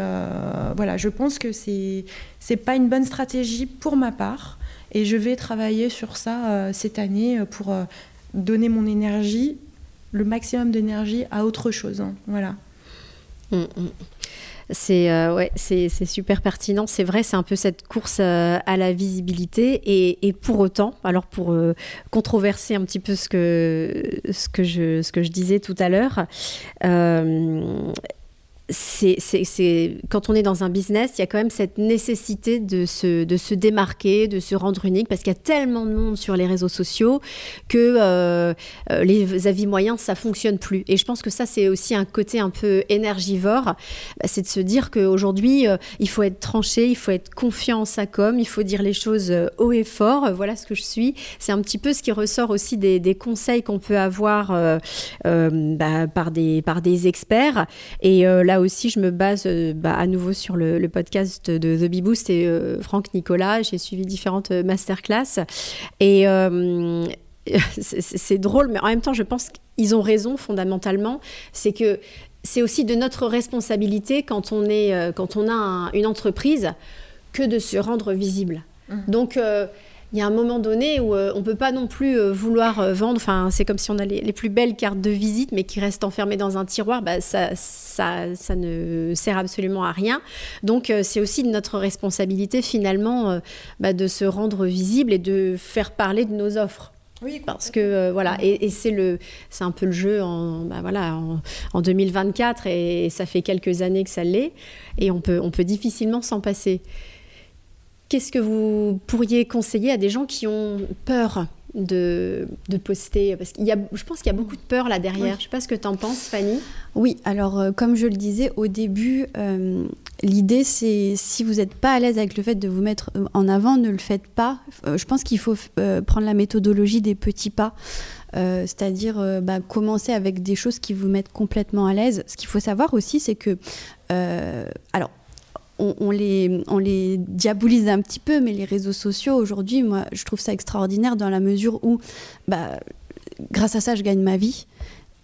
voilà, je pense que c'est, c'est pas une bonne stratégie pour ma part et je vais travailler sur ça euh, cette année euh, pour euh, donner mon énergie, le maximum d'énergie à autre chose. Hein. Voilà.
Mm, mm. C'est euh, c'est super pertinent. C'est vrai, c'est un peu cette course euh, à la visibilité. Et, pour autant, alors pour euh, controverser un petit peu ce que je disais tout à l'heure, c'est quand on est dans un business, il y a quand même cette nécessité de se, démarquer, de se rendre unique, parce qu'il y a tellement de monde sur les réseaux sociaux que euh, euh, les avis moyens, ça fonctionne plus. Et je pense que ça, c'est aussi un côté un peu énergivore, bah, c'est de se dire qu'aujourd'hui, euh, il faut être tranché, il faut être confiant en sa com, il faut dire les choses haut et fort. Voilà ce que je suis. C'est un petit peu ce qui ressort aussi des, des conseils qu'on peut avoir bah, par, des, par des experts. Et là, aussi, je me base euh, bah, à nouveau sur le, podcast de The Beboost et euh, Franck Nicolas. J'ai suivi différentes euh, masterclass. Et [laughs] c'est drôle, mais en même temps, je pense qu'ils ont raison fondamentalement. C'est que c'est aussi de notre responsabilité quand on, est, quand on a une entreprise que de se rendre visible. Mmh. Donc, il y a un moment donné où euh, on ne peut pas non plus euh, vouloir euh, vendre. Enfin, c'est comme si on a les, plus belles cartes de visite, mais qui restent enfermées dans un tiroir. Bah, ça, ça, ça, ne sert absolument à rien. Donc, c'est aussi de notre responsabilité, finalement, bah, de se rendre visible et de faire parler de nos offres. Oui, parce que voilà, et, c'est le, c'est un peu le jeu en, bah, voilà, en, en 2024 et, ça fait quelques années que ça l'est, et on peut, on peut difficilement s'en passer. Qu'est-ce que vous pourriez conseiller à des gens qui ont peur de, de poster? Parce qu'il y a, je pense qu'il y a beaucoup de peur là derrière. Je ne sais pas ce que tu en penses, Fanny.
Oui, alors euh, comme je le disais au début, euh, l'idée c'est si vous n'êtes pas à l'aise avec le fait de vous mettre euh, en avant, ne le faites pas. je pense qu'il faut prendre la méthodologie des petits pas. c'est-à-dire bah, commencer avec des choses qui vous mettent complètement à l'aise. Ce qu'il faut savoir aussi, c'est que, alors, on, les, on les diabolise un petit peu, mais les réseaux sociaux, aujourd'hui, moi, je trouve ça extraordinaire dans la mesure où, bah, grâce à ça, je gagne ma vie.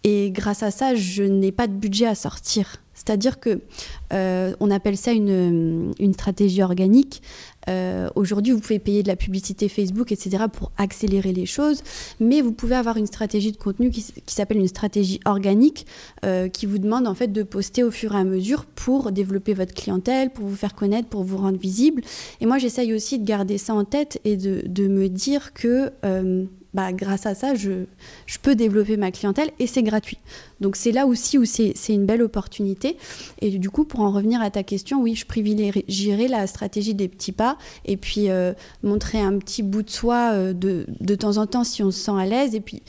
Et grâce à ça, je n'ai pas de budget à sortir. C'est-à-dire que euh, on appelle ça une, une stratégie organique. Euh, aujourd'hui, vous pouvez payer de la publicité Facebook, etc., pour accélérer les choses, mais vous pouvez avoir une stratégie de contenu qui, s'appelle une stratégie organique, euh, qui vous demande en fait de poster au fur et à mesure pour développer votre clientèle, pour vous faire connaître, pour vous rendre visible. Et moi, j'essaye aussi de garder ça en tête et de, me dire que euh, bah, grâce à ça, je, je, peux développer ma clientèle et c'est gratuit. Donc c'est là aussi où c'est une belle opportunité. Et du coup, pour en revenir à ta question, oui, je privilégierai la stratégie des petits pas et puis euh, montrer un petit bout de soi euh, de, de, temps en temps si on se sent à l'aise. Et puis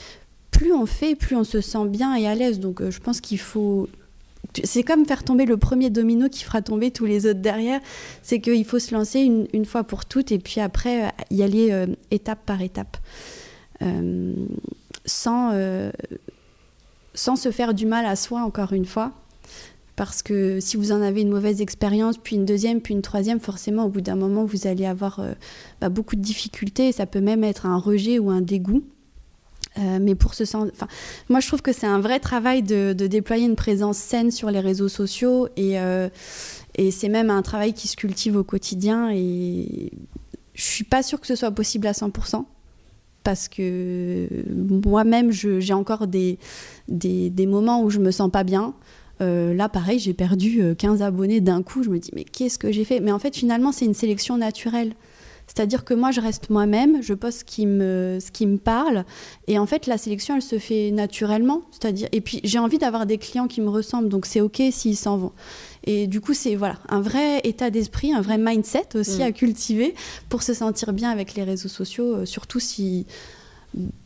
plus on fait, plus on se sent bien et à l'aise. Donc euh, je pense qu'il faut c'est comme faire tomber le premier domino qui fera tomber tous les autres derrière. C'est qu'il faut se lancer une, une, fois pour toutes et puis après y aller étape par étape. Euh, sans, euh, sans se faire du mal à soi, encore une fois. Parce que si vous en avez une mauvaise expérience, puis une deuxième, puis une troisième, forcément, au bout d'un moment, vous allez avoir euh, bah, beaucoup de difficultés. Ça peut même être un rejet ou un dégoût. mais pour ce sens, enfin, moi je trouve que c'est un vrai travail de, de, déployer une présence saine sur les réseaux sociaux et, et c'est même un travail qui se cultive au quotidien et je suis pas sûre que ce soit possible à 100% parce que moi-même, j'ai encore des, des, moments où je me sens pas bien. Euh, là, pareil, j'ai perdu 15 euh, abonnés d'un coup. Je me dis, mais qu'est-ce que j'ai fait? Mais en fait, finalement, c'est une sélection naturelle. C'est-à-dire que moi, je reste moi-même, je poste ce qui, me, ce qui me parle. Et en fait, la sélection, elle se fait naturellement. C'est-à-dire, et puis, j'ai envie d'avoir des clients qui me ressemblent. Donc, c'est OK s'ils s'en vont. Et du coup, c'est voilà, un vrai état d'esprit, un vrai mindset aussi mm. à cultiver pour se sentir bien avec les réseaux sociaux, euh, surtout si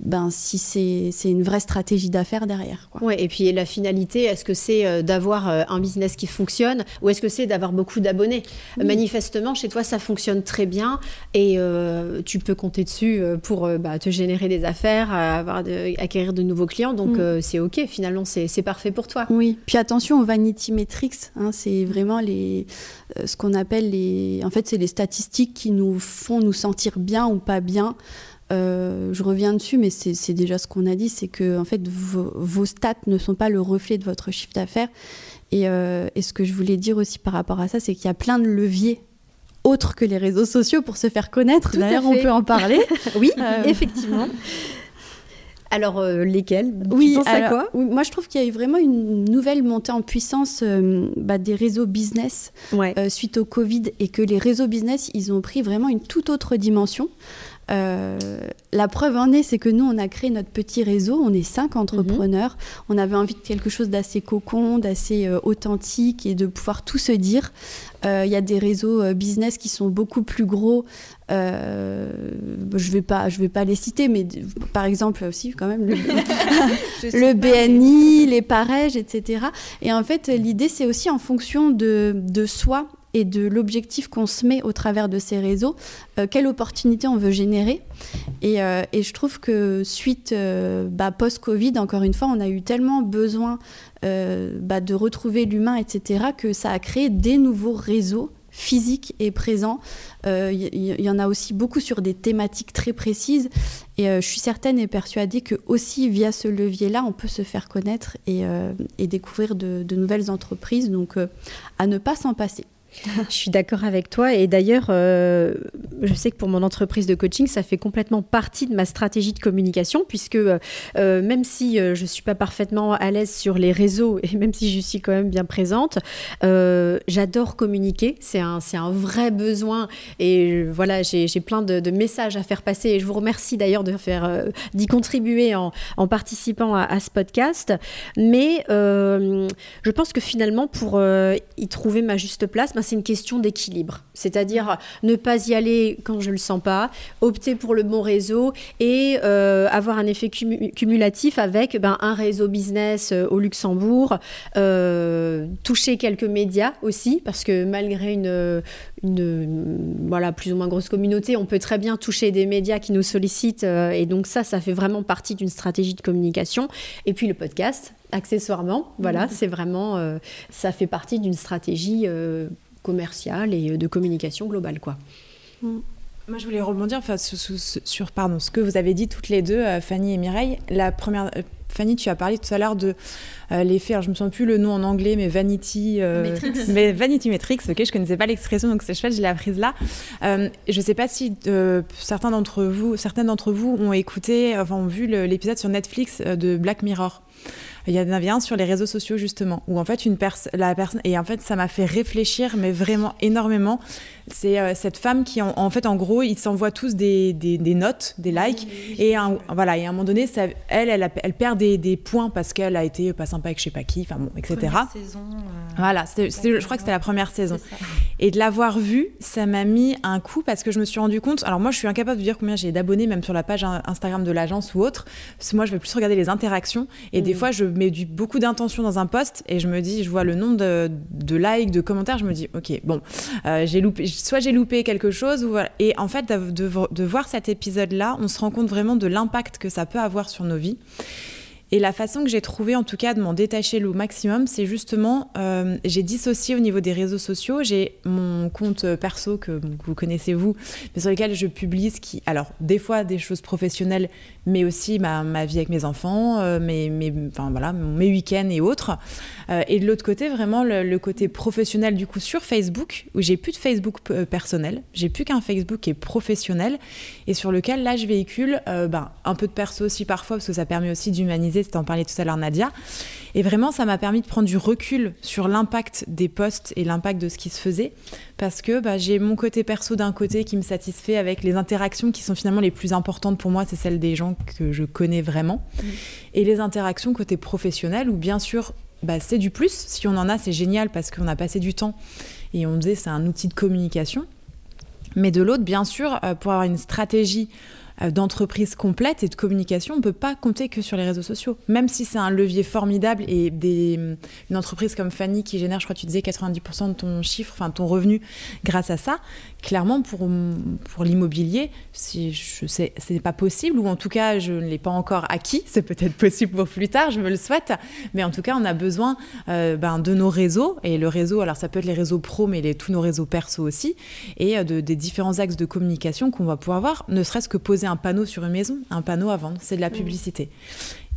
ben, si c'est une vraie stratégie d'affaires derrière.
Oui, et puis la finalité, est-ce que c'est euh, d'avoir euh, un business qui fonctionne ou est-ce que c'est d'avoir beaucoup d'abonnés? Manifestement, chez toi, ça fonctionne très bien et euh, tu peux compter dessus pour bah, te générer des affaires, avoir de, acquérir de nouveaux clients. Donc mm. c'est OK, finalement, c'est parfait pour toi.
Oui, puis attention aux vanity metrics, hein, c'est vraiment les, ce qu'on appelle les... En fait, c'est les statistiques qui nous font nous sentir bien ou pas bien. Euh, je reviens dessus, mais c'est déjà ce qu'on a dit, c'est que en fait vos, stats ne sont pas le reflet de votre chiffre d'affaires. Euh, et, ce que je voulais dire aussi par rapport à ça, c'est qu'il y a plein de leviers autres que les réseaux sociaux pour se faire connaître. D'ailleurs, on peut en parler. [laughs]
oui, euh, effectivement. Alors, lesquels?
Oui, à quoi? moi je trouve qu'il y a eu vraiment une nouvelle montée en puissance bah, des réseaux business suite au Covid et que les réseaux business, ils ont pris vraiment une toute autre dimension. Euh, la preuve en est, c'est que nous, on a créé notre petit réseau. On est cinq entrepreneurs. Mhm. On avait envie de quelque chose d'assez cocon, d'assez euh, authentique et de pouvoir tout se dire. Euh, il y a des réseaux business qui sont beaucoup plus gros. je ne vais, pas, je vais pas les citer, mais par exemple aussi, quand même, le, [laughs] [laughs] le BNI, les Parèges, etc. Et en fait, l'idée, c'est aussi en fonction de, de soi et de l'objectif qu'on se met au travers de ces réseaux, euh, quelle opportunité on veut générer. Et, euh, je trouve que suite euh, bah, post-Covid, encore une fois, on a eu tellement besoin bah, de retrouver l'humain, etc., que ça a créé des nouveaux réseaux physiques et présents. Il y, en a aussi beaucoup sur des thématiques très précises. Et je suis certaine et persuadée que aussi via ce levier-là, on peut se faire connaître et, découvrir de, nouvelles entreprises. Donc à ne pas s'en passer.
Je suis d'accord avec toi. Et d'ailleurs, euh, je sais que pour mon entreprise de coaching, ça fait complètement partie de ma stratégie de communication, puisque euh, euh, même si je ne suis pas parfaitement à l'aise sur les réseaux, [laughs] et même si je suis quand même bien présente, j'adore communiquer. C'est un, un vrai besoin. Et voilà, j'ai plein de, messages à faire passer. Et je vous remercie d'ailleurs de faire d'y contribuer en, en participant à, ce podcast. Mais je pense que finalement, pour y trouver ma juste place, ben, c'est une question d'équilibre. C'est-à-dire ne pas y aller quand je le sens pas, opter pour le bon réseau et euh, avoir un effet cumulatif avec ben, un réseau business euh, au Luxembourg, euh, toucher quelques médias aussi, parce que malgré une, une voilà, plus ou moins grosse communauté, on peut très bien toucher des médias qui nous sollicitent. et donc ça, ça fait vraiment partie d'une stratégie de communication. Et puis le podcast, accessoirement, voilà, mmh. c'est vraiment, ça fait partie d'une stratégie commerciale et de communication globale. Quoi.
Mm. Moi, je voulais rebondir enfin, sur, pardon, ce que vous avez dit toutes les deux, euh, Fanny et Mireille. La première, euh, Fanny, tu as parlé tout à l'heure de euh, l'effet, je ne me souviens plus le nom en anglais, mais Vanity, [laughs] mais Vanity Metrics, ok, je connaissais pas l'expression, donc c'est chouette, je l'ai apprise là. je ne sais pas si certains d'entre vous, certaines d'entre vous ont écouté, enfin ont vu l'épisode sur Netflix de Black Mirror. Il y en avait un sur les réseaux sociaux justement, où en fait une personne, la personne, et en fait ça m'a fait réfléchir, mais vraiment énormément. C'est euh, cette femme qui, en, fait, en gros, ils s'envoient tous des, des, notes, des likes, et voilà, et à un moment donné, ça, elle, elle, elle, perd des, des points parce qu'elle a été pas sympa avec je sais pas qui, enfin bon, etc. Saison, euh, voilà, je crois que c'était la première saison. Et de l'avoir vue, ça m'a mis un coup parce que je me suis rendu compte. Alors moi, je suis incapable de dire combien j'ai d'abonnés, même sur la page Instagram de l'agence ou autre. Parce que moi, je vais plus regarder les interactions, et des mm. fois, je mets du, beaucoup d'intention dans un post et je me dis, je vois le nombre de, de likes, de commentaires, je me dis, ok, bon, euh, j'ai loupé, soit j'ai loupé quelque chose, ou voilà. Et en fait, de, de, de voir cet épisode-là, on se rend compte vraiment de l'impact que ça peut avoir sur nos vies. Et la façon que j'ai trouvé, en tout cas, de m'en détacher le maximum, c'est justement, euh, j'ai dissocié au niveau des réseaux sociaux. J'ai mon compte perso que vous connaissez vous, mais sur lequel je publie ce qui, alors des fois des choses professionnelles, mais aussi ma, vie avec mes enfants, euh, mes week-ends et autres. Euh, et de l'autre côté, vraiment le, côté professionnel du coup sur Facebook, où j'ai plus de Facebook personnel, j'ai plus qu'un Facebook qui est professionnel et sur lequel là je véhicule ben, un peu de perso aussi parfois parce que ça permet aussi d'humaniser tu en parlais tout à l'heure Nadia. Et vraiment, ça m'a permis de prendre du recul sur l'impact des posts et l'impact de ce qui se faisait, parce que bah, j'ai mon côté perso d'un côté qui me satisfait avec les interactions qui sont finalement les plus importantes pour moi, c'est celles des gens que je connais vraiment, mmh. et les interactions côté professionnel, où bien sûr, bah, c'est du plus, si on en a, c'est génial parce qu'on a passé du temps, et on disait c'est un outil de communication. Mais de l'autre, bien sûr, euh, pour avoir une stratégie d'entreprise complète et de communication, on ne peut pas compter que sur les réseaux sociaux. Même si c'est un levier formidable et une entreprise comme Fanny qui génère, je crois que tu disais, 90% de ton chiffre, enfin ton revenu grâce à ça, clairement pour, pour l'immobilier, si je sais, c'est pas possible, ou en tout cas je ne l'ai pas encore acquis, c'est peut-être possible pour plus tard, je me le souhaite, mais en tout cas on a besoin euh, ben, de nos réseaux, et le réseau, alors ça peut être les réseaux pro, mais les, tous nos réseaux perso aussi, et euh, de, des différents axes de communication qu'on va pouvoir avoir, ne serait-ce que poser un panneau sur une maison, un panneau à vendre, c'est de la publicité.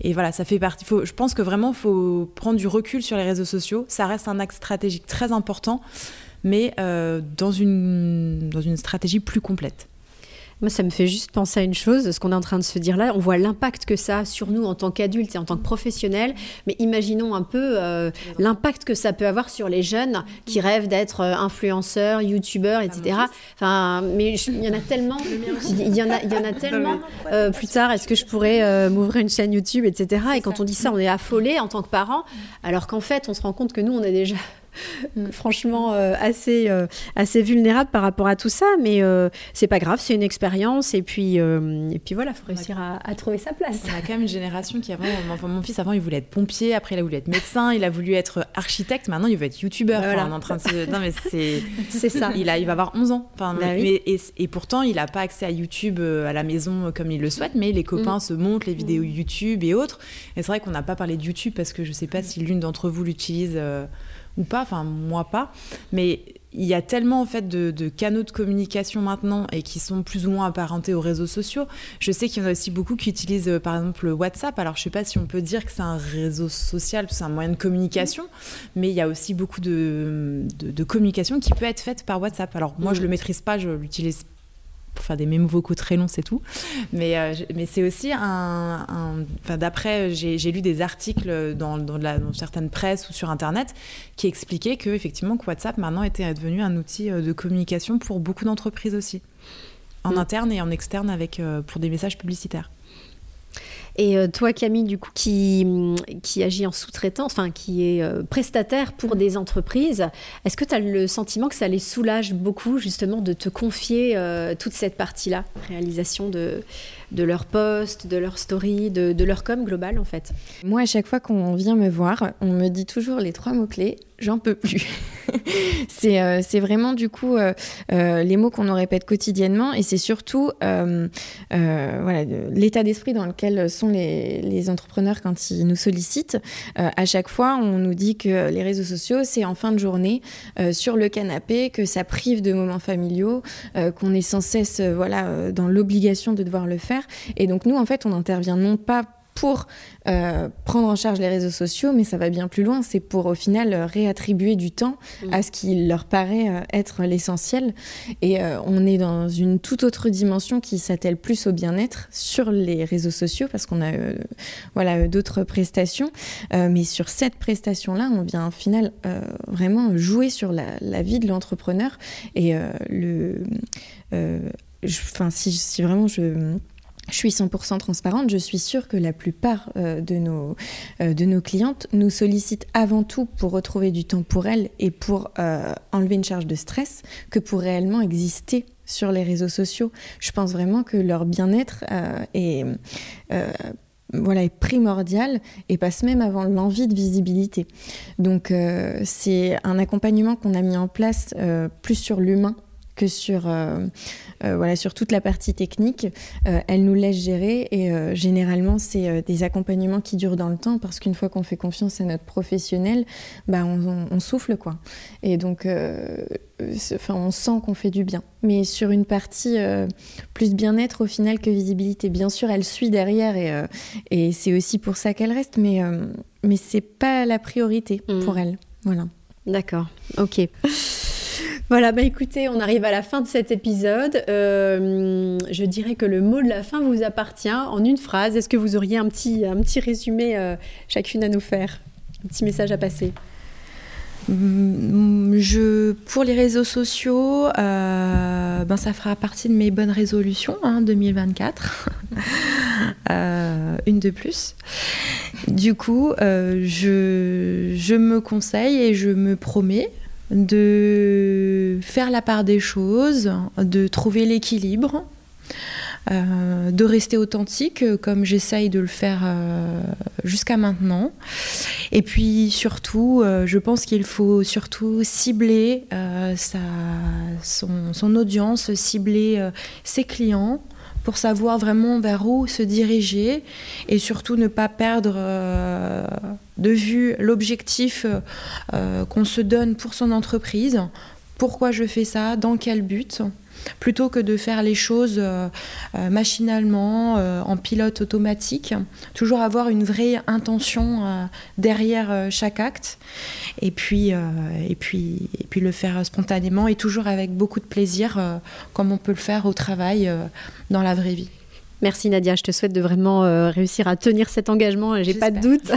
Et voilà, ça fait partie. Faut, je pense que vraiment, il faut prendre du recul sur les réseaux sociaux. Ça reste un axe stratégique très important, mais euh, dans, une, dans une stratégie plus complète.
Moi, ça me fait juste penser à une chose, ce qu'on est en train de se dire là. On voit l'impact que ça a sur nous en tant qu'adultes et en tant que professionnels. Mais imaginons un peu euh, l'impact que ça peut avoir sur les jeunes qui rêvent d'être euh, influenceurs, youtubeurs, etc. Enfin, mais il y en a tellement. Il y en a, il y en a [laughs] tellement. Euh, plus tard, est-ce que je pourrais m'ouvrir une chaîne YouTube, etc. Et quand on dit ça, on est affolé en tant que parents, alors qu'en fait, on se rend compte que nous, on est déjà Mm. [laughs] franchement euh, assez, euh, assez vulnérable par rapport à tout ça. Mais euh, c'est pas grave, c'est une expérience. Et puis, et puis voilà, il faut réussir à, trouver sa place.
On a quand même une génération qui avant, enfin, mon fils avant, il voulait être pompier, après il a voulu être médecin, il a voulu être architecte, maintenant il veut être youtubeur. en train de Non, mais c'est. [laughs]
c'est ça.
Il, a, il va avoir 11 ans. Enfin, bah et, et, pourtant, il n'a pas accès à YouTube à la maison comme il le souhaite, mais les copains mm. se montrent les vidéos mm. YouTube et autres. Et c'est vrai qu'on n'a pas parlé de YouTube parce que je sais pas si l'une d'entre vous l'utilise ou pas, enfin moi pas, mais il y a tellement en fait de, canaux de communication maintenant et qui sont plus ou moins apparentés aux réseaux sociaux. Je sais qu'il y en a aussi beaucoup qui utilisent euh, par exemple WhatsApp. Alors je sais pas si on peut dire que c'est un réseau social, c'est un moyen de communication, mais il y a aussi beaucoup de, de, communication qui peut être faite par WhatsApp. Alors moi je le maîtrise pas, je l'utilise pour faire des mémos vocaux très longs, c'est tout. Mais, euh, mais c'est aussi un. enfin, d'après, j'ai lu des articles dans, dans, la, dans, certaines presses ou sur Internet qui expliquaient que, effectivement, que WhatsApp maintenant était devenu un outil euh, de communication pour beaucoup d'entreprises aussi, en mm. interne et en externe avec, euh, pour des messages publicitaires.
Et euh, toi, Camille, du coup, qui, qui agit en sous-traitance, enfin, qui est euh, prestataire pour des entreprises, est-ce que tu as le sentiment que ça les soulage beaucoup, justement, de te confier euh, toute cette partie-là, réalisation de, de leur poste, de leur story, de, de leur com global, en fait
Moi, à chaque fois qu'on vient me voir, on me dit toujours les trois mots-clés j'en peux plus. [laughs] Euh, c'est vraiment du coup euh, euh, les mots qu'on nous répète quotidiennement et c'est surtout voilà, l'état d'esprit dans lequel sont les, les, entrepreneurs quand ils nous sollicitent. à chaque fois, on nous dit que les réseaux sociaux, c'est en fin de journée sur le canapé, que ça prive de moments familiaux, qu'on est sans cesse voilà, dans l'obligation de devoir le faire. Et donc nous, en fait, on intervient non pas pour euh, prendre en charge les réseaux sociaux, mais ça va bien plus loin. C'est pour au final réattribuer du temps à mm. ce qui leur paraît euh, être l'essentiel. Et euh, on est dans une toute autre dimension qui s'attelle plus au bien-être sur les réseaux sociaux parce qu'on a voilà d'autres prestations. mais sur cette prestation-là, on vient au final vraiment jouer sur la, vie de l'entrepreneur et le. Enfin, si, si vraiment je je suis 100% transparente, je suis sûre que la plupart euh, de, nos, euh, de nos clientes nous sollicitent avant tout pour retrouver du temps pour elles et pour euh, enlever une charge de stress que pour réellement exister sur les réseaux sociaux. Je pense vraiment que leur bien-être est, voilà, est primordial et passe même avant l'envie de visibilité. Donc c'est un accompagnement qu'on a mis en place plus sur l'humain que sur, voilà, sur toute la partie technique. Euh, elle nous laisse gérer et généralement, c'est des accompagnements qui durent dans le temps parce qu'une fois qu'on fait confiance à notre professionnel, bah, on, souffle. quoi. Et donc, enfin, on sent qu'on fait du bien. Mais sur une partie plus bien-être au final que visibilité, bien sûr, elle suit derrière et, et c'est aussi pour ça qu'elle reste, mais, mais c'est pas la priorité mmh. pour elle. Voilà.
D'accord, ok. Voilà, bah écoutez, on arrive à la fin de cet épisode. Euh, je dirais que le mot de la fin vous appartient en une phrase. Est-ce que vous auriez un petit, un petit résumé euh, chacune à nous faire? Un petit message à passer
mm, je, pour les réseaux sociaux, euh, ben ça fera partie de mes bonnes résolutions hein, 2024. [laughs] une de plus. Du coup, je, je me conseille et je me promets de faire la part des choses, de trouver l'équilibre, euh, de rester authentique comme j'essaye de le faire euh, jusqu'à maintenant. Et puis surtout, euh, je pense qu'il faut surtout cibler sa, son, son, audience, cibler ses clients pour savoir vraiment vers où se diriger et surtout ne pas perdre euh, de vue l'objectif euh, qu'on se donne pour son entreprise. Pourquoi je fais ça? Dans quel but? Plutôt que de faire les choses machinalement, en pilote automatique. Toujours avoir une vraie intention derrière chaque acte. Et puis, et, puis, et puis le faire spontanément et toujours avec beaucoup de plaisir, comme on peut le faire au travail dans la vraie vie.
Merci Nadia, je te souhaite de vraiment euh, réussir à tenir cet engagement, j'ai pas de doute.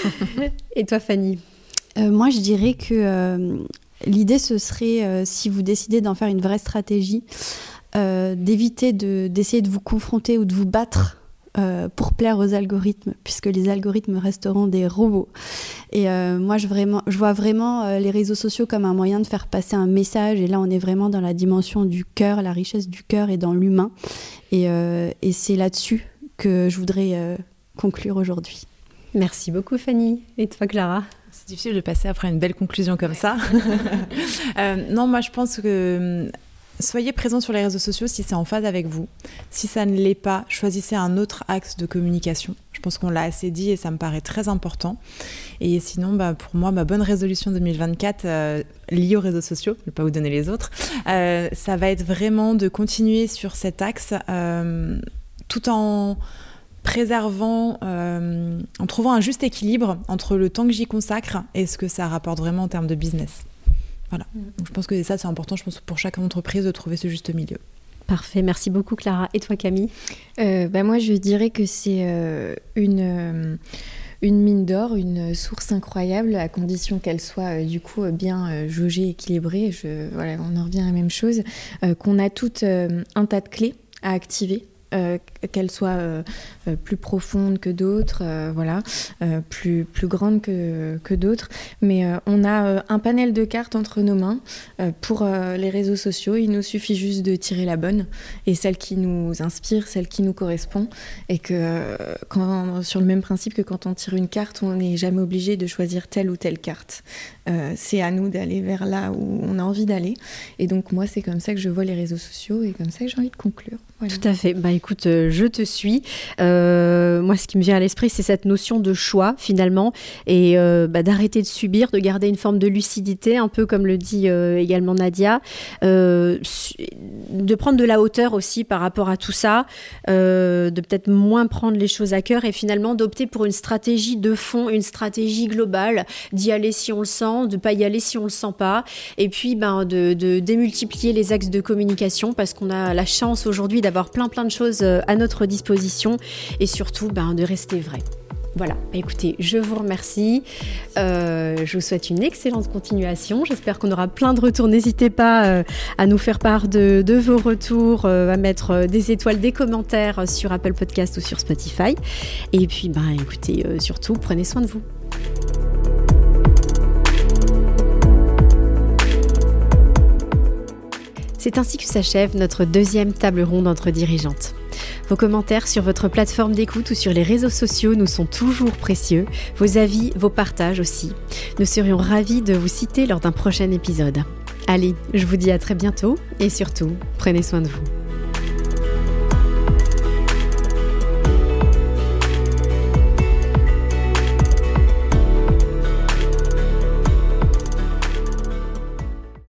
[laughs] Et toi Fanny?
Euh, Moi je dirais que euh, l'idée ce serait, si vous décidez d'en faire une vraie stratégie, d'éviter d'essayer de vous confronter ou de vous battre euh, pour plaire aux algorithmes, puisque les algorithmes resteront des robots. Et euh, moi, je, vraiment, je vois vraiment euh, les réseaux sociaux comme un moyen de faire passer un message. Et là, on est vraiment dans la dimension du cœur, la richesse du cœur et dans l'humain. Et, et c'est là-dessus que je voudrais conclure aujourd'hui.
Merci beaucoup, Fanny. Et toi, Clara?
C'est difficile de passer après une belle conclusion comme ça. [laughs] non, moi je pense que Soyez présent sur les réseaux sociaux si c'est en phase avec vous. Si ça ne l'est pas, choisissez un autre axe de communication. Je pense qu'on l'a assez dit et ça me paraît très important. Et sinon, bah, pour moi, ma bonne résolution 2024 euh, liée aux réseaux sociaux, je ne vais pas vous donner les autres, euh, ça va être vraiment de continuer sur cet axe euh, tout en préservant, en trouvant un juste équilibre entre le temps que j'y consacre et ce que ça rapporte vraiment en termes de business. Voilà. Mm. je pense que ça, c'est important, je pense, pour chaque entreprise de trouver ce juste milieu.
Parfait, merci beaucoup Clara. Et toi Camille?
Euh, bah, Moi, je dirais que c'est euh, une, euh, une mine d'or, une source incroyable, à condition qu'elle soit du coup bien jaugée, équilibrée. Je, voilà, on en revient à la même chose. qu'on a toutes un tas de clés à activer euh, qu'elle soit euh, euh, plus profonde que d'autres, voilà, plus, plus grande que, que d'autres. Mais on a un panel de cartes entre nos mains pour les réseaux sociaux. Il nous suffit juste de tirer la bonne et celle qui nous inspire, celle qui nous correspond. Et que quand, sur le même principe que quand on tire une carte, on n'est jamais obligé de choisir telle ou telle carte. c'est à nous d'aller vers là où on a envie d'aller. Et donc moi, c'est comme ça que je vois les réseaux sociaux et comme ça que j'ai envie de conclure.
Tout à fait. Bah écoute, euh, je te suis. Euh, moi, ce qui me vient à l'esprit, c'est cette notion de choix finalement et euh, bah, d'arrêter de subir, de garder une forme de lucidité, un peu comme le dit également Nadia, de prendre de la hauteur aussi par rapport à tout ça, de peut-être moins prendre les choses à cœur et finalement d'opter pour une stratégie de fond, une stratégie globale, d'y aller si on le sent, de pas y aller si on le sent pas, et puis ben de démultiplier les axes de communication parce qu'on a la chance aujourd'hui d'avoir plein plein de choses euh, à notre disposition et surtout ben, de rester vrai. Voilà, bah, écoutez, je vous remercie. Euh, je vous souhaite une excellente continuation. J'espère qu'on aura plein de retours. N'hésitez pas euh, à nous faire part de, vos retours, à mettre des étoiles, des commentaires sur Apple Podcast ou sur Spotify. Et puis, ben, écoutez, surtout, prenez soin de vous. C'est ainsi que s'achève notre deuxième table ronde entre dirigeantes. Vos commentaires sur votre plateforme d'écoute ou sur les réseaux sociaux nous sont toujours précieux, vos avis, vos partages aussi. Nous serions ravis de vous citer lors d'un prochain épisode. Allez, je vous dis à très bientôt et surtout, prenez soin de vous.